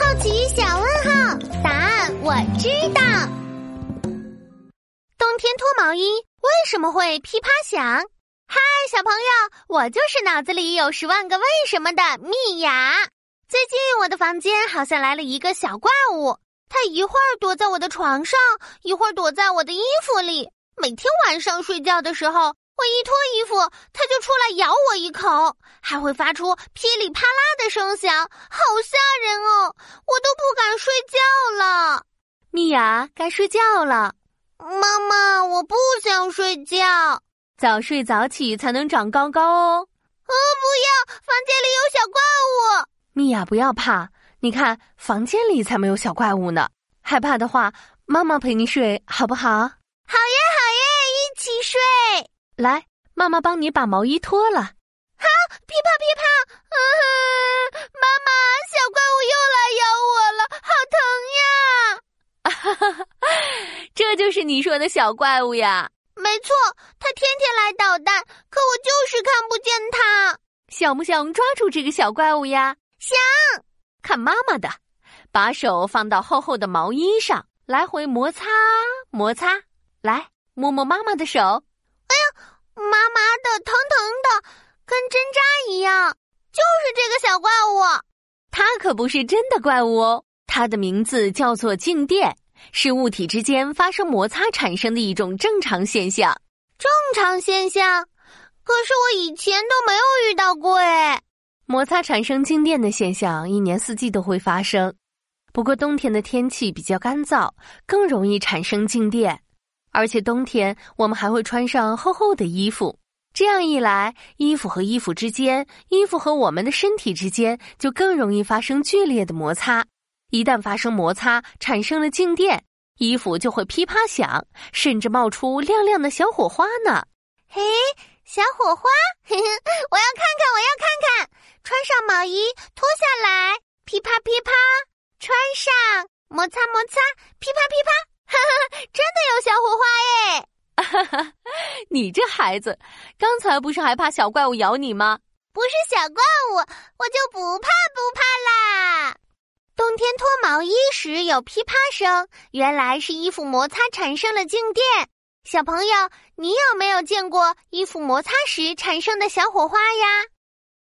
好奇小问号，答案我知道。冬天脱毛衣为什么会噼啪响？嗨，小朋友，我就是脑子里有十万个为什么的蜜雅。最近我的房间好像来了一个小怪物，它一会儿躲在我的床上，一会儿躲在我的衣服里。每天晚上睡觉的时候，我一脱衣服，它就出来咬我一口，还会发出噼里啪啦的声响，好吓人哦！睡觉了。米雅，该睡觉了。妈妈，我不想睡觉。早睡早起才能长高高哦！哦，不要！房间里有小怪物。米娅，不要怕，你看房间里才没有小怪物呢。害怕的话，妈妈陪你睡好不好？好呀，好呀，一起睡。来，妈妈帮你把毛衣脱了。好，噼啪噼啪。嗯，妈妈，小怪物又来咬我了，好疼呀！哈哈哈，这就是你说的小怪物呀。没错，它天天来捣蛋，可我就是看不见它。想不想抓住这个小怪物呀？想。看妈妈的，把手放到厚厚的毛衣上，来回摩擦摩擦，来摸摸妈妈的手。哎呀，麻麻的，疼疼的，跟针扎一样。就是这个小怪物，它可不是真的怪物哦，它的名字叫做静电。是物体之间发生摩擦产生的一种正常现象。正常现象，可是我以前都没有遇到过哎。摩擦产生静电的现象，一年四季都会发生。不过冬天的天气比较干燥，更容易产生静电。而且冬天我们还会穿上厚厚的衣服，这样一来，衣服和衣服之间，衣服和我们的身体之间，就更容易发生剧烈的摩擦。一旦发生摩擦，产生了静电，衣服就会噼啪响，甚至冒出亮亮的小火花呢。嘿，小火花，我要看看，我要看看。穿上毛衣，脱下来，噼啪噼啪，穿上，摩擦摩擦，噼啪噼啪，哈哈，真的有小火花耶！哈哈，你这孩子，刚才不是还怕小怪物咬你吗？不是小怪物，我就不怕不怕冬天脱毛衣时有噼啪声，原来是衣服摩擦产生了静电。小朋友，你有没有见过衣服摩擦时产生的小火花呀？